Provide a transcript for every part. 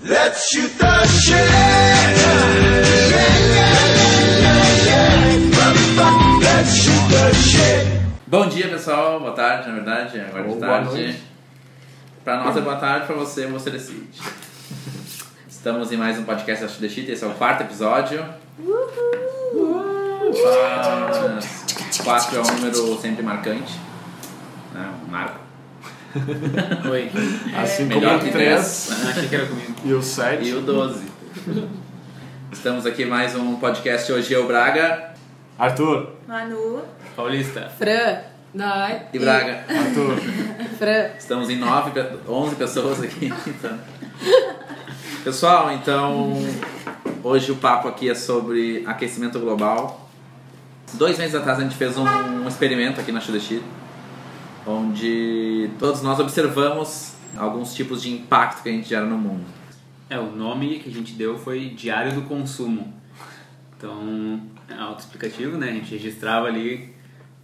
Let's shoot the shit. Let's shoot the. Bom dia, pessoal. Boa tarde, na verdade. Agora de tarde. Pra nós é boa tarde, pra você, você decide. Estamos em mais um podcast da The Shit. Esse é o quarto episódio. Ah, Quatro é um número sempre marcante. Né? Um marco. Oi. Assim Melhor como que o 3 Ah, achei que era comigo. e o 7. E o 12. Estamos aqui mais um podcast. Hoje eu, Braga Arthur, Manu. Paulista. Fran. Dai. e Braga. Arthur. Fran. Estamos em 9, 11 pessoas aqui. Então. Pessoal, então hoje o papo aqui é sobre aquecimento global. Dois meses atrás a gente fez um experimento aqui na Shudeshit, onde todos nós observamos alguns tipos de impacto que a gente gera no mundo. É, o nome que a gente deu foi Diário do Consumo. Então, é autoexplicativo, né? A gente registrava ali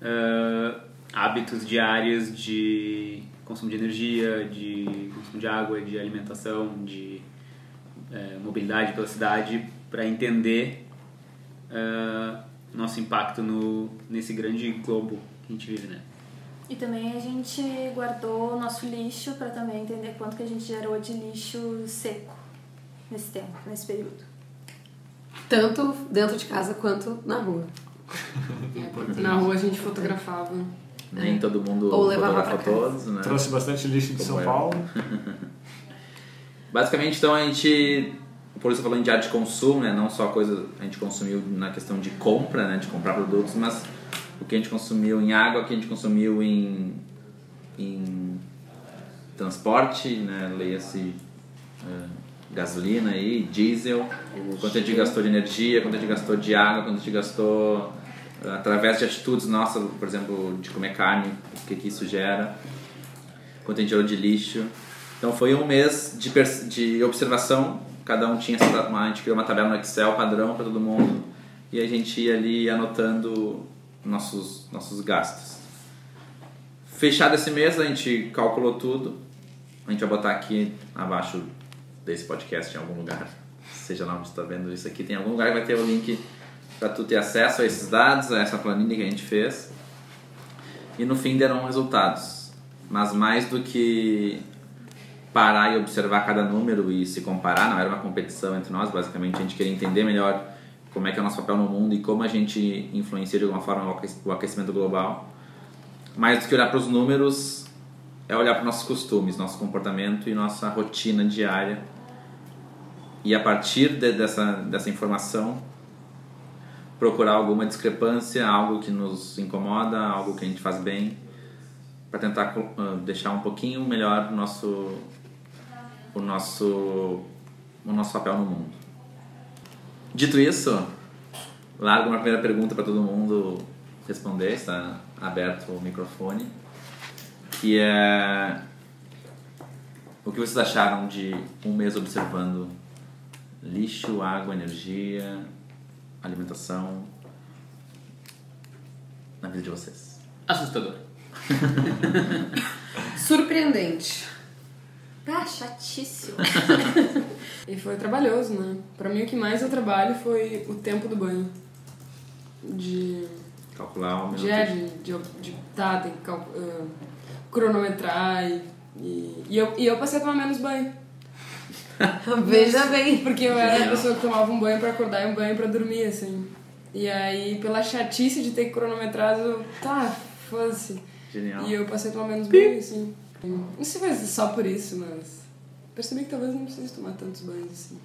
ah, hábitos diários de consumo de energia, de consumo de água, de alimentação, de eh, mobilidade pela cidade, para entender ah, nosso impacto no, nesse grande globo que a gente vive, né? E também a gente guardou o nosso lixo para também entender quanto que a gente gerou de lixo seco nesse tempo, nesse período. Tanto dentro de casa quanto na rua. Na rua a gente fotografava. Nem todo mundo Ou levava fotografa todos, né? Trouxe bastante lixo de Como São eu. Paulo. Basicamente, então, a gente... Por isso eu falando de área de consumo, né? Não só coisa a gente consumiu na questão de compra, né? De comprar produtos, mas o que a gente consumiu em água, o que a gente consumiu em, em transporte, né? Leia-se eh, gasolina aí, diesel, quanto a gente gastou de energia, quanto a gente gastou de água, quanto a gente gastou eh, através de atitudes nossas, por exemplo, de comer carne, o que, que isso gera, quanto a gente gerou de lixo. Então foi um mês de, de observação, cada um tinha essa, uma, a gente criou uma tabela no Excel padrão para todo mundo. E a gente ia ali anotando nossos, nossos gastos. Fechado esse mês, a gente calculou tudo. A gente vai botar aqui abaixo desse podcast em algum lugar. Seja lá onde está vendo isso aqui, tem algum lugar que vai ter o link para tu ter acesso a esses dados, a essa planilha que a gente fez. E no fim deram resultados. Mas mais do que parar e observar cada número e se comparar, não era uma competição entre nós, basicamente a gente queria entender melhor como é que é o nosso papel no mundo e como a gente influencia de alguma forma o aquec- o aquecimento global. Mais do que olhar para os números, é olhar para nossos costumes, nosso comportamento e nossa rotina diária. E a partir de- dessa, dessa informação, procurar alguma discrepância, algo que nos incomoda, algo que a gente faz bem, para tentar ah, deixar um pouquinho melhor o nosso, o nosso, o nosso papel no mundo. Dito isso, largo uma primeira pergunta para todo mundo responder, está aberto o microfone, que é o que vocês acharam de um mês observando lixo, água, energia, alimentação na vida de vocês? Assustador. Surpreendente. Ah, chatíssimo. E foi trabalhoso, né? Pra mim o que mais eu trabalho foi o tempo do banho. De. Calcular o minuto De, é, de, de, de tá, tem que cal- ah, cronometrar e. E, e eu, e eu passei a tomar menos banho. Veja bem. Porque eu era a pessoa que tomava um banho pra acordar e um banho pra dormir, assim. E aí, pela chatice de ter que cronometrar, eu. Tá, foda-se. Genial. E eu passei a tomar menos banho, assim. Não sei se só por isso, mas. Percebi que talvez não precise tomar tantos banhos assim.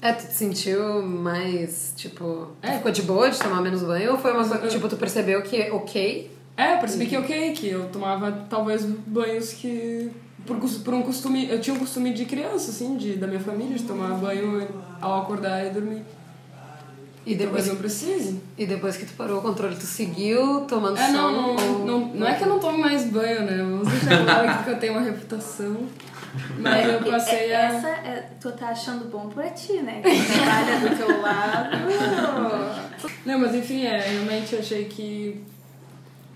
É, tu te sentiu mais, tipo... É. ficou de boa de tomar menos banho? Ou foi uma coisa, tipo, tu percebeu que ok? É, eu percebi que ok, que eu tomava talvez banhos que. Por, por um costume. Eu tinha um costume de criança, assim, de, da minha família, de tomar banho ao acordar e dormir. E depois, Talvez não precise. e depois que tu parou o controle, tu seguiu tomando É, não, não, ou- não, não é que eu não tome mais banho, né? Vamos deixar claro aqui que eu tenho uma reputação. Mas eu passei a. Essa é, tu tá achando bom pra ti, né? Quem trabalha do teu lado. Não, mas enfim, é, realmente eu achei que.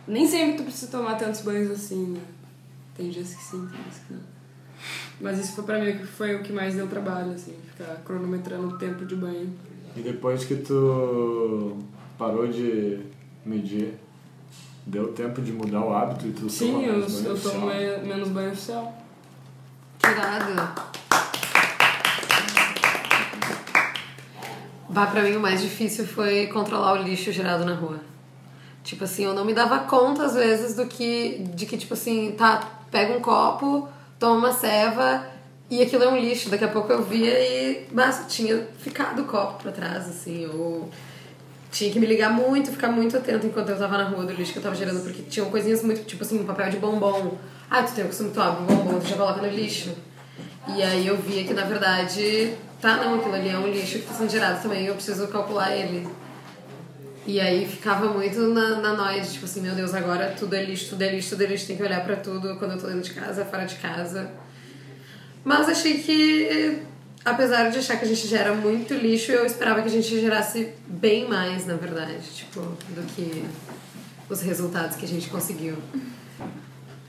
Nem sempre tu precisa tomar tantos banhos assim, né? Tem dias que sim, tem dias que não. Mas isso foi pra mim que foi o que mais deu trabalho, assim, ficar cronometrando o tempo de banho. E depois que tu parou de medir, deu tempo de mudar o hábito e tu Sim, tomar eu, mais banho eu tomo menos banho oficial. Que irado. Bah, pra mim o mais difícil foi controlar o lixo gerado na rua. Tipo assim, eu não me dava conta às vezes do que. De que, tipo assim, tá, pega um copo, toma uma ceva e aquilo é um lixo. Daqui a pouco eu via e basta, tinha ficado o copo pra trás, assim, ou tinha que me ligar muito, ficar muito atento enquanto eu tava na rua do lixo que eu tava gerando, porque tinham coisinhas muito, tipo assim, um papel de bombom. Ah, tu tem o costume, tu abre um bombom, tu já coloca no lixo. E aí eu via que na verdade, tá não, aquilo ali é um lixo que tá sendo gerado também, eu preciso calcular ele. E aí ficava muito na, na noia de tipo assim, meu Deus, agora tudo é lixo, tudo é lixo, tudo é lixo, tem que olhar pra tudo quando eu tô dentro de casa, fora de casa. Mas achei que, apesar de achar que a gente gera muito lixo, eu esperava que a gente gerasse bem mais, na verdade, tipo, do que os resultados que a gente conseguiu.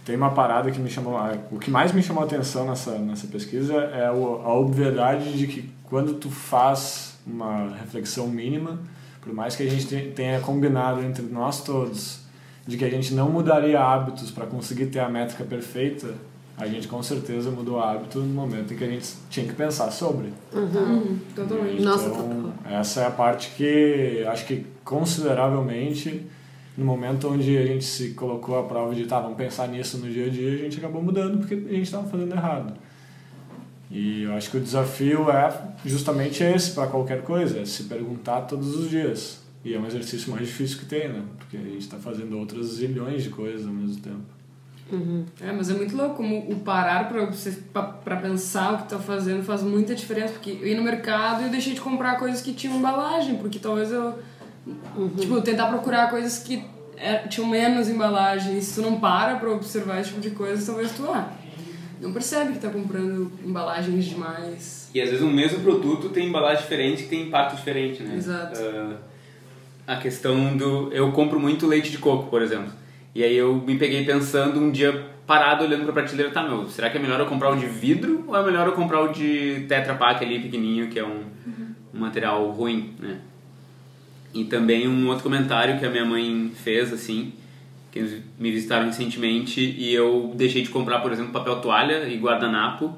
Tem uma parada que me chamou. O que mais me chamou a atenção nessa, nessa pesquisa é a obviedade de que quando tu faz uma reflexão mínima, por mais que a gente te- tenha combinado entre nós todos de que a gente não mudaria hábitos para conseguir ter a métrica perfeita, a gente com certeza mudou hábito no momento em que a gente tinha que pensar sobre. Uhum, totalmente. Nossa, Então, essa é a parte que acho que consideravelmente no momento onde a gente se colocou à prova de tá, vamos pensar nisso no dia a dia, a gente acabou mudando porque a gente estava fazendo errado. E eu acho que o desafio é justamente esse para qualquer coisa, é se perguntar todos os dias. E é um exercício mais difícil que tem, né? Porque a gente está fazendo outras zilhões de coisas ao mesmo tempo. É, mas é muito louco como o parar pra, você- pra, pra pensar o que tá fazendo faz muita diferença. Porque eu ia no mercado e eu deixei de comprar coisas que tinham embalagem, porque talvez eu. Tipo, tentar procurar coisas que é, tinham menos embalagem. E se tu não para pra observar esse tipo de coisa, talvez tu, ah, não percebe que tá comprando embalagens demais. E às vezes o mesmo produto tem embalagem diferente que tem impacto diferente, né? Exato. Ah, a questão do. Eu compro muito leite de coco, por exemplo. E aí eu me peguei pensando um dia parado olhando pra prateleira, tá, meu, será que é melhor eu comprar o de vidro ou é melhor eu comprar o de Tetra Pak ali pequenininho, que é um, um material ruim, né? E também um outro comentário que a minha mãe fez, assim, que eles me visitaram recentemente e eu deixei de comprar, por exemplo, papel toalha e guardanapo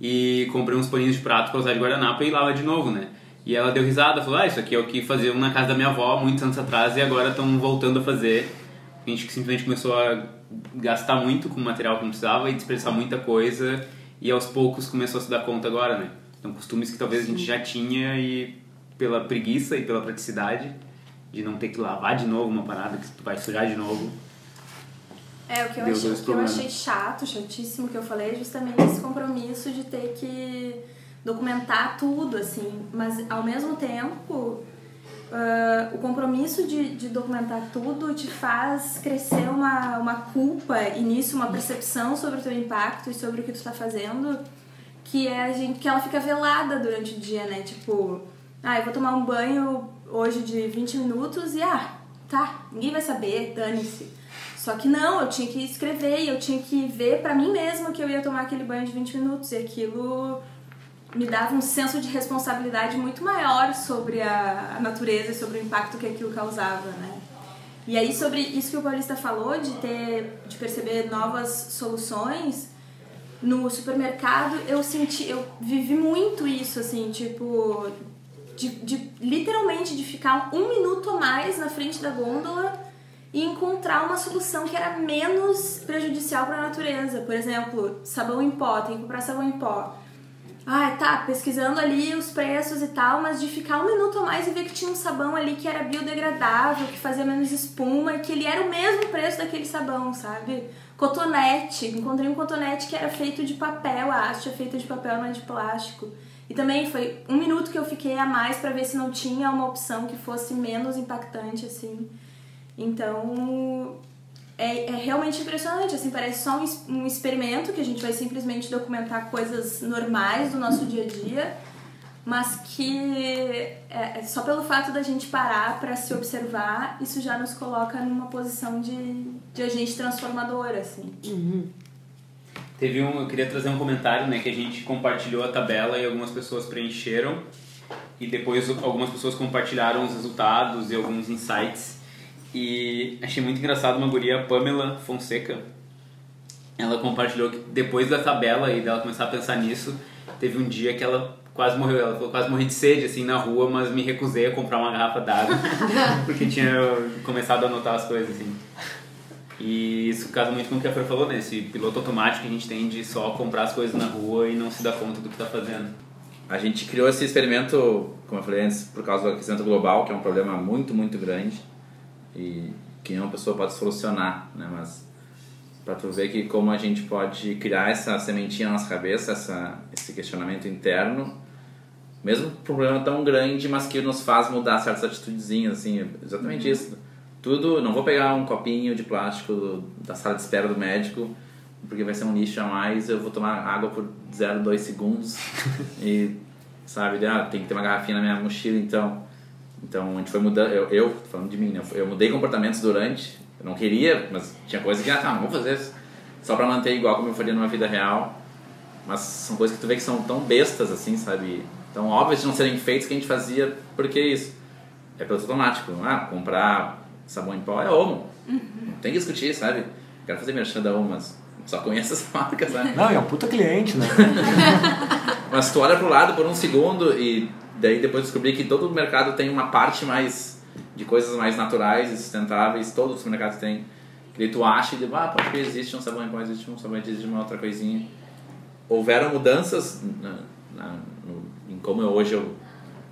e comprei uns paninhos de prato para usar de guardanapo e lava de novo, né? E ela deu risada, falou, ah, isso aqui é o que faziam na casa da minha avó muitos anos atrás e agora estão voltando a fazer. A gente simplesmente começou a gastar muito com o material que não precisava e desperdiçar muita coisa e aos poucos começou a se dar conta agora, né? Então costumes que talvez a gente já tinha e pela preguiça e pela praticidade de não ter que lavar de novo uma parada que tu vai sujar de novo. É, o que eu, achei, que eu achei chato, chatíssimo que eu falei, é justamente esse compromisso de ter que documentar tudo, assim. Mas, ao mesmo tempo, ah, o compromisso de, de documentar tudo te faz crescer uma, uma culpa e nisso uma percepção sobre o teu impacto e sobre o que tu tá fazendo que é a gente que ela fica velada durante o dia, né? Tipo, ah, eu vou tomar um banho hoje de 20 minutos e ah, tá, ninguém vai saber, dane-se. Só que não, eu tinha que escrever e eu tinha que ver pra mim mesma que eu ia tomar aquele banho de 20 minutos e aquilo me dava um senso de responsabilidade muito maior sobre a natureza e sobre o impacto que aquilo causava, né? E aí sobre isso que o Paulista falou de ter de perceber novas soluções, no supermercado eu senti, eu vivi muito isso, assim, tipo, de, de literalmente de ficar um minuto a mais na frente da gôndola e encontrar uma solução que era menos prejudicial para a natureza. Por exemplo, sabão em pó, tem que comprar sabão em pó. Ah, tá, pesquisando ali os preços e tal, mas de ficar um minuto a mais e ver que tinha um sabão ali que era biodegradável, que fazia menos espuma que ele era o mesmo preço daquele sabão, sabe? Cotonete, encontrei um cotonete que era feito de papel, a haste é feita de papel, não é de plástico. E também foi um minuto que eu fiquei a mais para ver se não tinha uma opção que fosse menos impactante, assim. Então, é, é realmente impressionante, assim, parece só um, um experimento que a gente vai simplesmente documentar coisas normais do nosso dia a dia, mas que é, é só pelo fato da gente parar para se observar, isso já nos coloca numa posição de, de agente transformador, assim. Teve um, eu queria trazer um comentário, né, que a gente compartilhou a tabela e algumas pessoas preencheram e depois algumas pessoas compartilharam os resultados e alguns insights e achei muito engraçado uma guria, Pamela Fonseca, ela compartilhou que depois da tabela e dela começar a pensar nisso, teve um dia que ela quase morreu, ela falou quase morri de sede assim na rua, mas me recusei a comprar uma garrafa d'água porque tinha começado a anotar as coisas assim. E isso casa muito com o que a Fer falou, né? Esse piloto automático que a gente tem de só comprar as coisas na rua e não se dar conta do que tá fazendo. A gente criou esse experimento, como eu falei antes, por causa do aquecimento global, que é um problema muito, muito grande e que nenhuma pessoa pode solucionar, né? Mas para tu ver que como a gente pode criar essa sementinha na nossa cabeça, essa, esse questionamento interno, mesmo um problema tão grande, mas que nos faz mudar certas atitudezinhas, assim, exatamente isso. Tudo, não vou pegar um copinho de plástico do- da sala de espera do médico, porque vai ser um lixo a mais, eu vou tomar água por 0,2 segundos e, sabe, ah, tem que ter uma garrafinha na minha mochila, então. Então a gente foi mudando, eu, eu falando de mim, né? Eu mudei comportamentos durante, eu não queria, mas tinha coisa que, ah, tá, vamos fazer isso só pra manter igual como eu faria numa vida real. Mas são coisas que tu vê que são tão bestas assim, sabe? Tão óbvias de não serem feitas que a gente fazia, porque isso? É pelo automático. Ah, comprar sabão em pó é Omo. Não tem que discutir, sabe? Quero fazer merchan da Omo, mas só conheço as marcas, né? Não, é um puta cliente, né? Mas tu olha pro lado por um segundo e daí depois descobri que todo o mercado tem uma parte mais de coisas mais naturais e sustentáveis, todos os mercados têm. Que tu acha e diz, ah, pode que existe um sabão em pó, existe um sabonete, existe uma outra coisinha. Houveram mudanças na, na- no- em como eu, hoje eu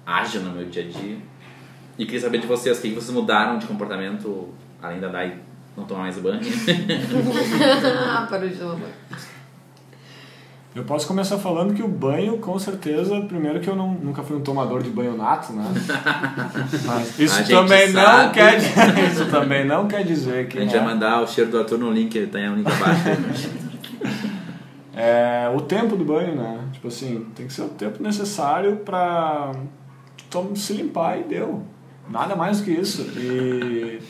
ajo no meu dia a dia. E queria saber de vocês, o que vocês mudaram de comportamento, além da Dai não tomar mais banho? Parou de tomar banho. Eu posso começar falando que o banho, com certeza, primeiro que eu não, nunca fui um tomador de banho nato, né? Mas A isso também não quer isso também não quer dizer que a gente né? vai mandar o cheiro do Arthur no link, ele tem um link abaixo. É, o tempo do banho, né? Tipo assim, tem que ser o tempo necessário pra tu se limpar e deu. Nada mais do que isso. E,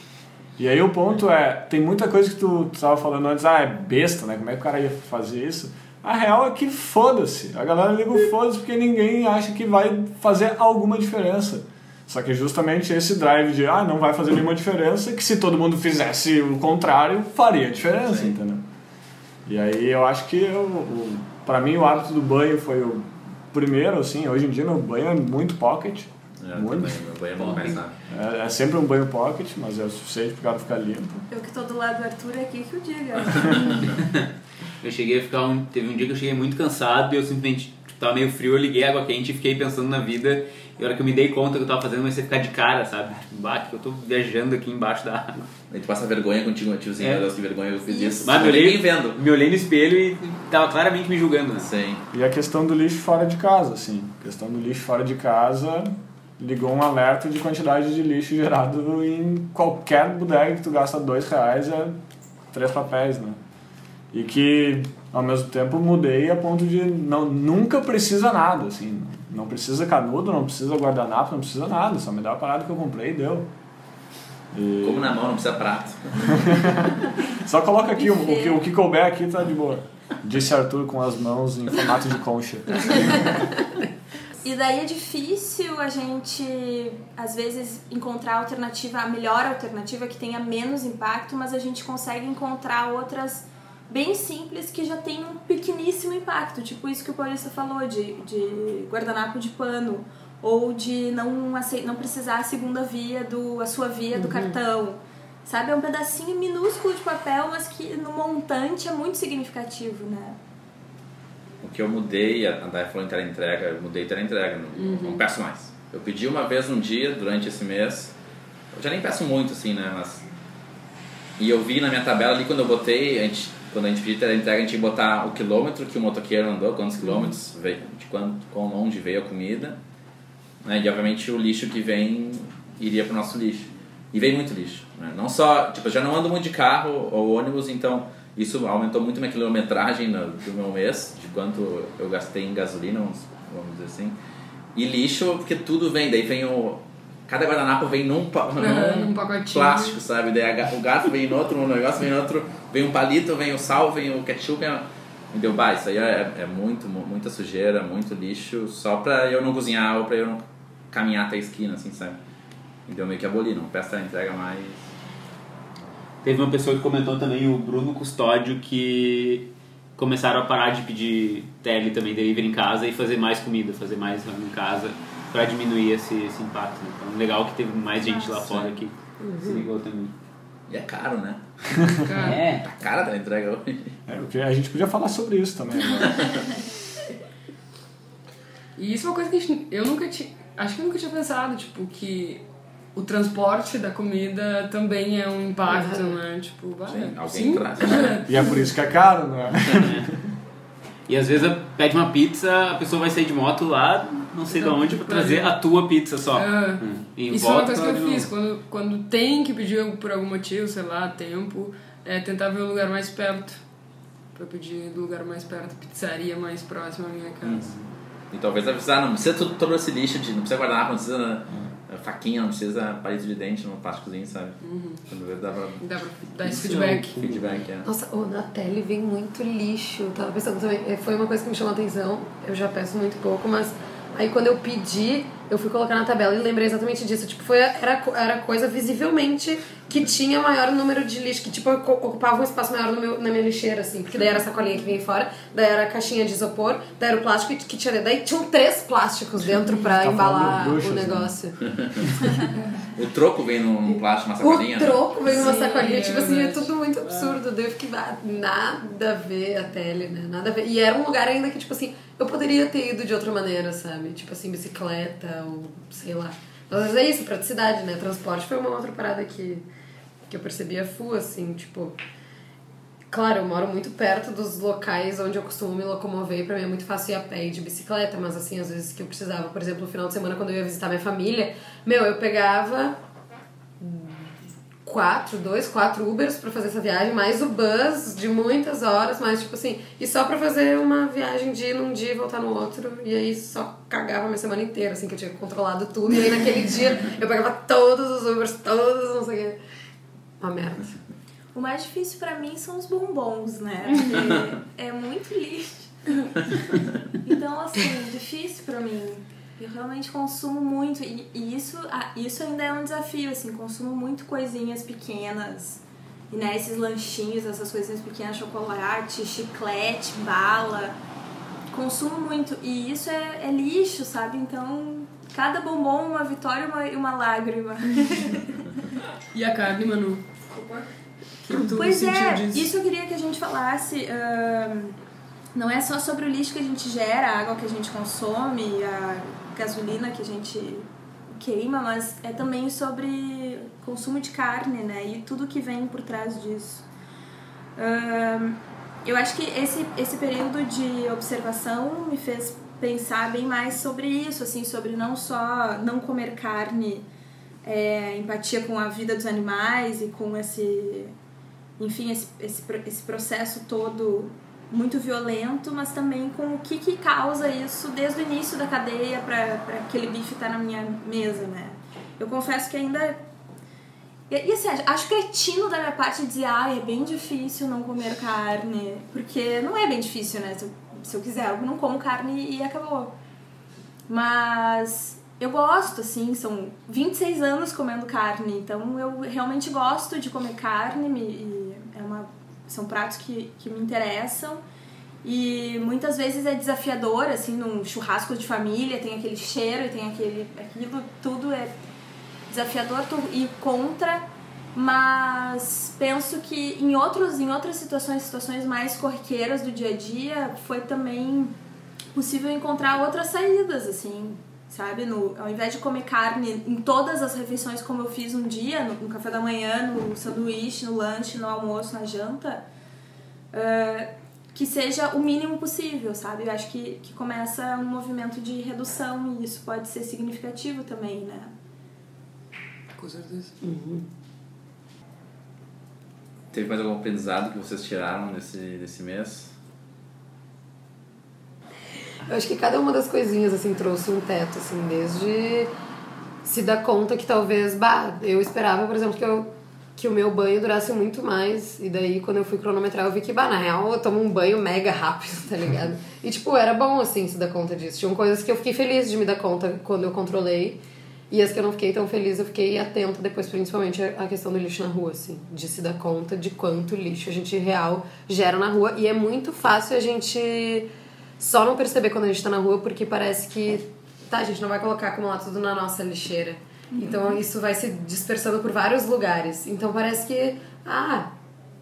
e aí o ponto é, tem muita coisa que tu, tu tava falando antes, ah, é besta, né? Como é que o cara ia fazer isso? A real é que foda-se. A galera liga o foda-se porque ninguém acha que vai fazer alguma diferença. Só que justamente esse drive de, ah, não vai fazer nenhuma diferença, que se todo mundo fizesse o contrário, faria diferença, entendeu? E aí eu acho que eu, o, pra mim o hábito do banho foi o primeiro, assim, hoje em dia meu banho é muito pocket. É, muito. também, meu banho é bom nada. É, é sempre um banho pocket, mas é o suficiente pro cara ficar limpo. Eu que tô do lado do Arthur é aqui que o diga. Eu cheguei a ficar um, teve um dia que eu cheguei muito cansado e eu simplesmente tipo, tava meio frio, eu liguei a água quente e fiquei pensando na vida. E a hora que eu me dei conta que eu tava fazendo, comecei a ficar de cara, sabe? Bah, que eu tô viajando aqui embaixo da água. Aí tu passa vergonha contigo, tiozinho, É. meu Deus, que vergonha eu fiz isso. Mas me olhei, vendo. me olhei no espelho e tava claramente me julgando, né? Sim. E a questão do lixo fora de casa, assim. A questão do lixo fora de casa ligou um alerta de quantidade de lixo gerado em qualquer bodega que tu gasta dois reais é três papéis, né? E que ao mesmo tempo mudei a ponto de não, nunca precisa nada, assim. Não precisa canudo, não precisa guardanapo, não precisa nada. Só me dá a parada que eu comprei e deu. E Como na mão, não precisa prato. só coloca aqui, o, o, que, o que couber aqui tá de boa. Disse Arthur com as mãos em formato de concha. E daí é difícil a gente, às vezes, encontrar a alternativa, a melhor alternativa que tenha menos impacto, mas a gente consegue encontrar outras bem simples que já tem um pequeníssimo impacto, tipo isso que o Paulista falou, de, de guardanapo de pano, ou de não, não precisar a segunda via, do, a sua via do cartão. Sabe, é um pedacinho minúsculo de papel, mas que no montante é muito significativo, né? O que eu mudei, a Dai falou em entrega, eu mudei entrega, não, não peço mais. Eu pedi uma vez um dia durante esse mês, eu já nem peço muito assim, né, mas... E eu vi na minha tabela ali quando eu botei, a gente, quando a gente pediu entrega, a gente botar o quilômetro que o motoqueiro andou, quantos quilômetros, veio, de quanto, quão longe veio a comida, né, e obviamente o lixo que vem iria pro nosso lixo. E vem muito lixo, né? Não só, tipo, eu já não ando muito de carro ou ônibus, então isso aumentou muito minha quilometragem no, do meu mês, de quanto eu gastei em gasolina, vamos, vamos dizer assim. E lixo, porque tudo vem, daí vem o... Cada guardanapo vem num, pa- num num pacotinho. plástico, sabe? Daí a o gato vem em outro, um negócio vem em outro, vem um palito, vem o sal, vem o ketchup, é- E deu, bah, isso aí é, é muito, mu- muita sujeira, muito lixo, só pra eu não cozinhar ou pra eu não caminhar até a esquina, assim, sabe? Deu meio que abolir, não peça a entrega mais. Teve uma pessoa que comentou também, o Bruno Custódio, que começaram a parar de pedir tele também, delivery em casa e fazer mais comida, fazer mais em casa pra diminuir esse, esse impacto. Né? Então, legal que teve mais gente lá fora que se ligou também. E é caro, né? Cara, É, Tá cara da entrega hoje. É, porque a gente podia falar sobre isso também. Né? E isso é uma coisa que a gente, eu nunca tinha. Acho que eu nunca tinha pensado, tipo, que o transporte da comida também é um impacto, né? Tipo, vai. Sim, alguém sim. traz. E é por isso que é caro, né? E às vezes pede uma pizza, a pessoa vai sair de moto lá, não sei de onde, pra trazer a tua pizza só. É. Hum. E Isso é uma coisa que eu fiz. Quando, quando tem que pedir por algum motivo, sei lá, tempo, é tentar ver o lugar mais perto. Pra pedir do lugar mais perto, pizzaria mais próxima à minha casa. E talvez avisar, não precisa todo, todo esse lixo de. Não precisa guardar, não precisa eh, faquinha, não precisa palito de dente no plásticozinho, sabe? Quando vê, dá pra. Dá pra dar esse Isso feedback. Feedback, é. Nossa, o na tele vem muito lixo. Eu Tava pensando também, eh, foi uma coisa que me chamou a atenção. Eu já peço muito pouco, mas aí quando eu pedi, eu fui colocar na tabela e lembrei exatamente disso. Tipo, foi, era, era coisa visivelmente que tinha maior número de lixo, que tipo ocu- ocupava um espaço maior no meu, na minha lixeira, assim. Porque daí era a sacolinha que vinha fora, daí era a caixinha de isopor, daí era o plástico que tinha dentro. Daí tinham três plásticos dentro pra Tá embalar bruxas, o né? negócio. O troco vem num, plástico, uma O sacolinha. né? troco veio numa Sim, sacolinha, é tipo assim, é tudo muito absurdo. Daí eu fiquei, ah, nada a ver a tele, né? Nada a ver. E era um lugar ainda que, tipo assim, eu poderia ter ido de outra maneira, sabe? Tipo assim, bicicleta ou sei lá. Às vezes é isso, praticidade, né? Transporte foi uma outra parada que, que eu percebi a full, assim, tipo. Claro, eu moro muito perto dos locais onde eu costumo me locomover, pra mim é muito fácil ir a pé e de bicicleta, mas assim, às vezes que eu precisava, por exemplo, no final de semana quando eu ia visitar minha família, meu, eu pegava quatro, dois, quatro Ubers pra fazer essa viagem, mais o bus de muitas horas, mais tipo assim, e só pra fazer uma viagem de ir num dia e voltar no outro, e aí só cagava a minha semana inteira, assim, que eu tinha controlado tudo, e aí naquele dia eu pegava todos os Ubers, todos, não sei o que. Uma merda. O mais difícil pra mim são os bombons, né? Porque é muito lixo. Então, assim. Eu realmente consumo muito. E, e isso, isso ainda é um desafio, assim. Consumo muito coisinhas pequenas. E, né, esses lanchinhos, essas coisinhas pequenas, chocolate, chiclete, bala. Consumo muito. E isso é, é lixo, sabe? Então, cada bombom, uma vitória e uma, uma lágrima. E a carne, Manu? Pois é, disso? isso eu queria que a gente falasse. ahn, não é só sobre o lixo que a gente gera, a água que a gente consome, a gasolina que a gente queima, mas é também sobre consumo de carne, né? E tudo que vem por trás disso. Eu acho que esse, esse período de observação me fez pensar bem mais sobre isso, assim, sobre não só não comer carne, é, empatia com a vida dos animais e com esse, enfim, esse, esse, esse processo todo muito violento, mas também com o que, que causa isso desde o início da cadeia para aquele bife estar na minha mesa, né? Eu confesso que ainda e, e assim, acho cretino da minha parte dizer, ah, é bem difícil não comer carne. Porque não é bem difícil, né? Se eu, se eu quiser, eu não como carne e acabou. Mas eu gosto, assim, são 26 anos comendo carne, então eu realmente gosto de comer carne são pratos que, que me interessam. E muitas vezes é desafiador, assim, num churrasco de família, tem aquele cheiro e tem aquele, aquilo, tudo é desafiador ir contra, mas penso que em outros em outras situações, situações mais corriqueiras do dia a dia, foi também possível encontrar outras saídas assim, sabe? No, ao invés de comer carne em todas as refeições como eu fiz um dia, no, no café da manhã, no sanduíche, no lanche, no almoço, na janta, ah, que seja o mínimo possível, sabe? Eu acho que, que começa um movimento de redução e isso pode ser significativo também, né? Com certeza. Teve mais algum aprendizado que vocês tiraram desse, desse mês? Eu acho que cada uma das coisinhas, assim, trouxe um teto, assim, desde se dar conta que talvez, bah, eu esperava, por exemplo, que eu que o meu banho durasse muito mais. E daí, quando eu fui cronometrar, eu vi que, bah, na real, eu tomo um banho mega rápido, tá ligado? E, tipo, era bom, assim, se dar conta disso. Tinham coisas que eu fiquei feliz de me dar conta quando eu controlei. E as que eu não fiquei tão feliz, eu fiquei atenta depois, principalmente a questão do lixo na rua, assim. De se dar conta de quanto lixo a gente real gera na rua. E é muito fácil a gente só não perceber quando a gente tá na rua, porque parece que, tá, a gente não vai colocar acumular tudo na nossa lixeira. Então isso vai se dispersando por vários lugares. Então parece que, ah,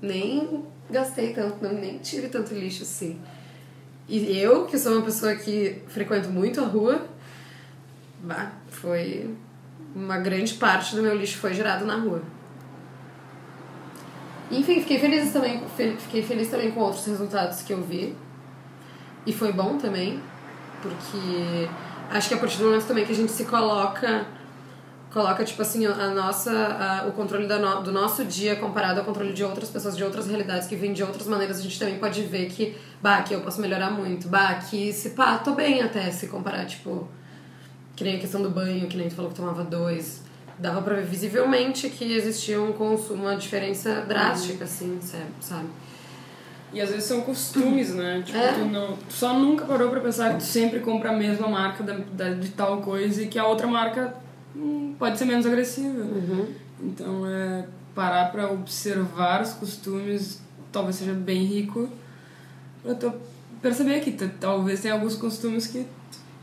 nem gastei tanto, não, nem tive tanto lixo assim. E eu, que sou uma pessoa que frequento muito a rua, bah, foi uma grande parte do meu lixo foi gerado na rua. Enfim, fiquei feliz também, fiquei feliz também com outros resultados que eu vi. E foi bom também, porque acho que a partir do momento também que a gente se coloca coloca tipo assim a nossa a- o controle no- do nosso dia comparado ao controle de outras pessoas de outras realidades que vêm de outras maneiras a gente também pode ver que bah aqui eu posso melhorar muito bah aqui se pá tô bem até se comparar tipo que nem a questão do banho que nem tu falou que tomava dois. Dava pra ver visivelmente que existia um consumo uma diferença drástica assim sabe sabe E às vezes são costumes, né? Tipo, É. tu, não, tu só nunca parou pra pensar que tu sempre compra a mesma marca da, da- de tal coisa e que a outra marca hum, pode ser menos agressiva. Então, é, parar pra observar os costumes talvez seja bem rico pra tu perceber que tu, talvez tenha alguns costumes que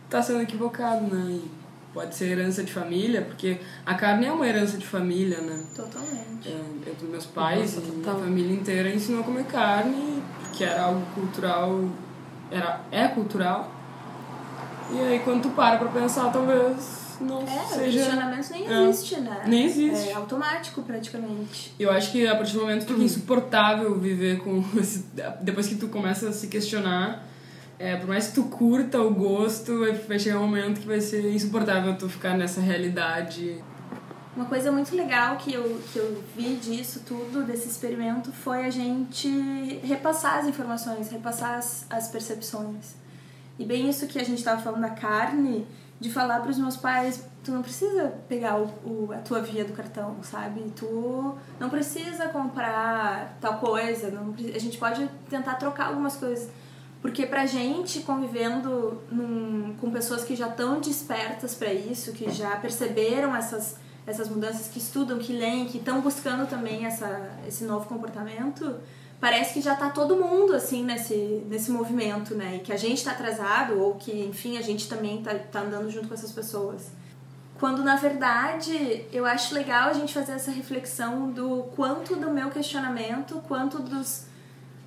tá sendo equivocado, né? E pode ser herança de família, porque a carne é uma herança de família, né? Totalmente. É, eu meus pais Nossa, e minha família inteira ensinou a comer carne, que era algo cultural, era, é cultural. E aí quando tu para pra pensar, talvez não É, o seja... questionamento nem É. existe, né? Nem existe. É automático, praticamente. Eu acho que a partir do momento que fica insuportável viver com esse, depois que tu começa a se questionar, é, por mais que tu curta o gosto, vai, chegar um momento que vai ser insuportável tu ficar nessa realidade. Uma coisa muito legal que eu, que eu vi disso tudo, desse experimento, foi a gente repassar as informações, repassar as, as percepções. E bem isso que a gente estava falando da carne, de falar para os meus pais, tu não precisa pegar o, o- a tua via do cartão, sabe? Tu não precisa comprar tal coisa, não, a gente pode tentar trocar algumas coisas. Porque pra gente, convivendo num- com pessoas que já estão despertas para isso, que já perceberam essas, essas mudanças, que estudam, que leem, que estão buscando também essa, esse novo comportamento, parece que já tá todo mundo assim nesse, nesse movimento, né? E que a gente tá atrasado, ou que, enfim, a gente também tá, tá andando junto com essas pessoas. Quando na verdade eu acho legal a gente fazer essa reflexão do quanto do meu questionamento, quanto dos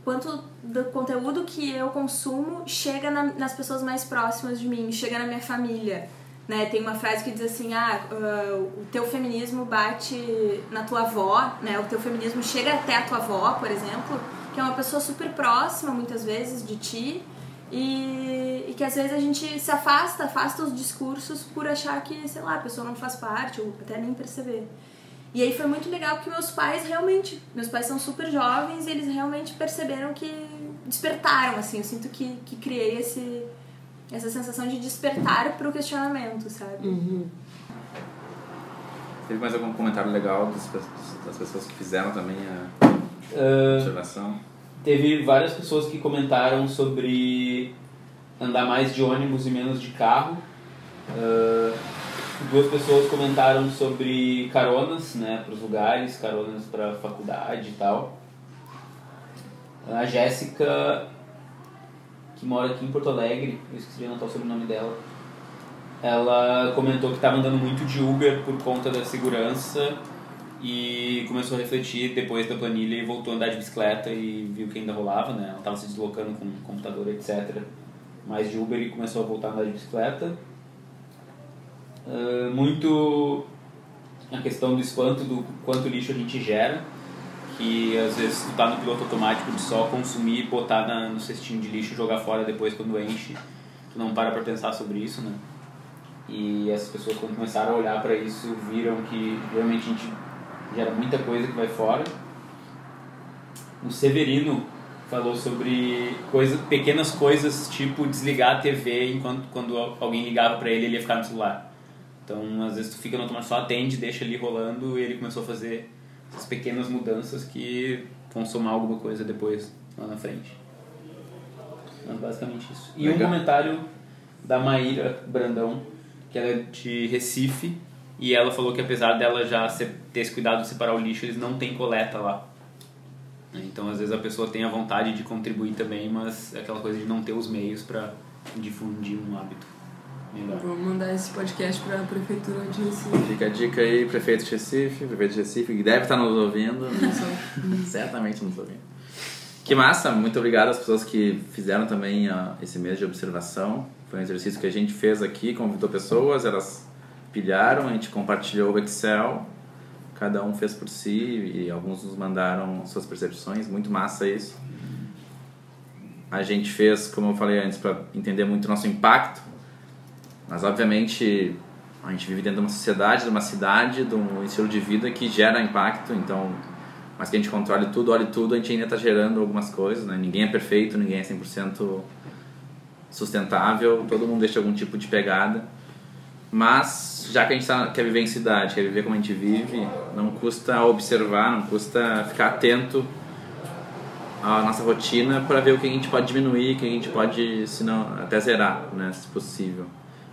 quanto do conteúdo que eu consumo chega na- nas pessoas mais próximas de mim, chega na minha família. Né? Tem uma frase que diz assim, ah, ah, o teu feminismo bate na tua avó, né? o teu feminismo chega até a tua avó, por exemplo, que é uma pessoa super próxima, muitas vezes, de ti, e, e que às vezes a gente se afasta, afasta os discursos por achar que, sei lá, a pessoa não faz parte, ou até nem perceber. E aí foi muito legal porque meus pais realmente, meus pais são super jovens e eles realmente perceberam que despertaram, assim, eu sinto que, que criei esse, essa sensação de despertar pro questionamento, sabe? Teve mais algum comentário legal das, das pessoas que fizeram também a Ah, observação? Teve várias pessoas que comentaram sobre andar mais de ônibus e menos de carro. Ah, duas pessoas comentaram sobre caronas, né, para os lugares, caronas para faculdade e tal. A Jéssica, que mora aqui em Porto Alegre, eu esqueci de anotar o sobrenome dela. Ela comentou que estava andando muito de Uber por conta da segurança e começou a refletir depois da planilha e voltou a andar de bicicleta e viu que ainda rolava, né? Ela estava se deslocando com computador, etc. Mais de Uber e começou a voltar a andar de bicicleta. Ah, muito a questão do espanto do quanto lixo a gente gera, que às vezes tu tá no piloto automático de só consumir, botar na, no cestinho de lixo jogar fora depois quando enche. Tu não para pra pensar sobre isso, né? E essas pessoas quando começaram a olhar para isso viram que realmente a gente gera muita coisa que vai fora. O Severino falou sobre coisa, pequenas coisas, tipo desligar a TV enquanto quando alguém ligava para ele ele ia ficar no celular. Então, às vezes tu fica no automático, só atende, deixa ali rolando, e ele começou a fazer essas pequenas mudanças que vão somar alguma coisa depois, lá na frente. Mas basicamente isso. E um Legal. comentário da Maíra Brandão, que ela é de Recife, e ela falou que apesar dela já ter esse cuidado de separar o lixo, eles não têm coleta lá. Então, às vezes a pessoa tem a vontade de contribuir também, mas é aquela coisa de não ter os meios para difundir um hábito. Vou mandar esse podcast pra prefeitura de Recife. Fica a dica aí, prefeito de Recife, prefeito de Recife, que deve estar nos ouvindo. né? Certamente nos ouvindo. Que massa, muito obrigado às pessoas que fizeram também ó, esse mês de observação. Foi um exercício que a gente fez aqui, convidou pessoas, elas pilharam, a gente compartilhou o Excel, cada um fez por si e alguns nos mandaram suas percepções, muito massa isso. A gente fez, como eu falei antes, para entender muito o nosso impacto, mas obviamente a gente vive dentro de uma sociedade, de uma cidade, de um estilo de vida que gera impacto, então, mas que a gente controle tudo, olhe tudo, a gente ainda está gerando algumas coisas, né? Ninguém é perfeito, ninguém é 100% sustentável, todo mundo deixa algum tipo de pegada. Mas, já que a gente tá, quer viver em cidade, quer viver como a gente vive, não custa observar, não custa ficar atento à nossa rotina para ver o que a gente pode diminuir, o que a gente pode, se não, até zerar, né, se possível.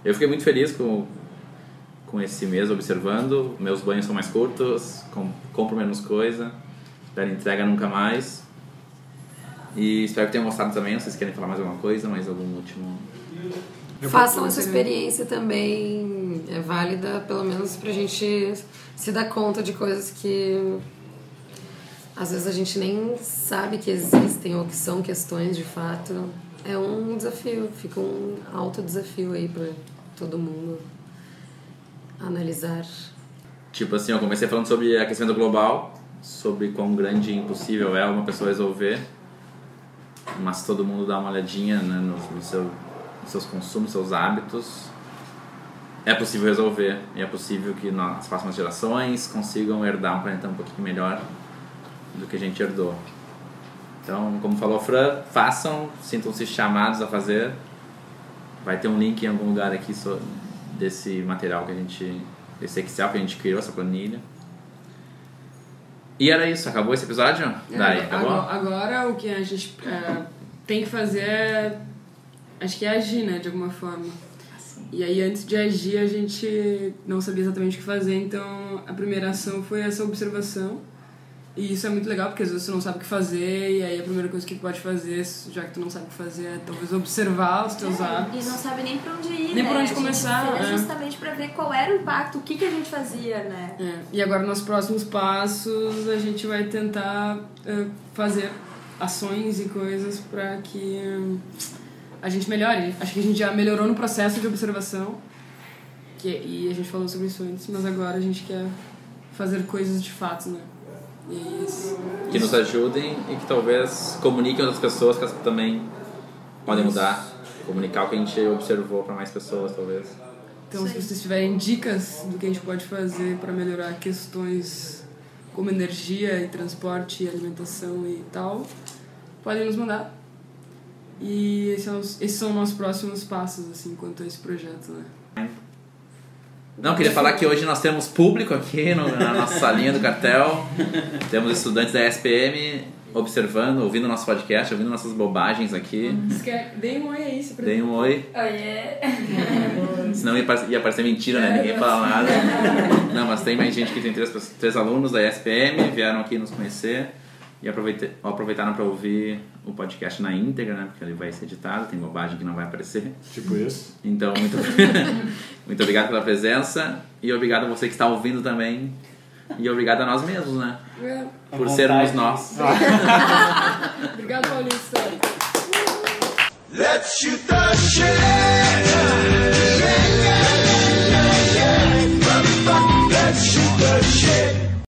Eu fiquei muito feliz com, com esse mês observando. Meus banhos são mais curtos, com, compro menos coisa, espero entrega nunca mais. E espero que tenham gostado também. Não sei se querem falar mais alguma coisa, mais algum último. Façam essa experiência também, é válida pelo menos pra gente se dar conta de coisas que às vezes a gente nem sabe que existem ou que são questões de fato. É um desafio, fica um alto desafio aí pra todo mundo analisar. Tipo assim, eu comecei falando sobre aquecimento global, sobre quão grande e impossível é uma pessoa resolver, mas todo mundo dá uma olhadinha né, no, nos seus consumos, seus hábitos, é possível resolver e é possível que as próximas gerações consigam herdar um planeta um pouquinho melhor do que a gente herdou. Então, como falou a Fran, façam, sintam-se chamados a fazer. Vai ter um link em algum lugar aqui desse material que a gente, desse Excel que a gente criou, essa planilha. E era isso, acabou esse episódio? Daí, É, acabou? agora, agora o que a gente é, tem que fazer é. Acho que é agir, né? De alguma forma. E aí, antes de agir, a gente não sabia exatamente o que fazer, então a primeira ação foi essa observação. E isso é muito legal, porque às vezes você não sabe o que fazer, e aí a primeira coisa que tu pode fazer, já que tu não sabe o que fazer, é talvez observar os teus É, hábitos. E não sabe nem pra onde ir, Nem né? por onde A começar, gente é. justamente pra ver qual era o impacto, o que, que a gente fazia, né? É, e agora nos próximos passos a gente vai tentar eh, fazer ações e coisas para que hum, a gente melhore. Acho que a gente já melhorou no processo de observação que, e a gente falou sobre isso antes, mas agora a gente quer fazer coisas de fato, né? É isso. Que nos ajudem e que talvez comuniquem outras pessoas que elas também podem mudar. Comunicar o que a gente observou para mais pessoas, talvez. Então, se vocês tiverem dicas do que a gente pode fazer para melhorar questões como energia e transporte e alimentação e tal, podem nos mandar. E esses são, os, esses são os nossos próximos passos, assim, quanto a esse projeto, né? Não, queria falar que hoje nós temos público aqui no- na nossa salinha do cartel. Temos estudantes da SPM observando, ouvindo nosso podcast, ouvindo nossas bobagens aqui. Deem um oi aí, se Deem um oi. Oiê! Senão ia parecer, ia parecer mentira, né? Ninguém fala nada. Não, mas tem mais gente que tem três, três alunos da SPM, vieram aqui nos conhecer e aproveitaram para ouvir o podcast na íntegra, né? Porque ele vai ser editado, tem bobagem que não vai aparecer. Tipo isso. Então, muito, muito obrigado pela presença e obrigado a você que está ouvindo também. E obrigado a nós mesmos, né? É. Por vontade. sermos nós. Obrigado, Paulista. Let's shoot the shit.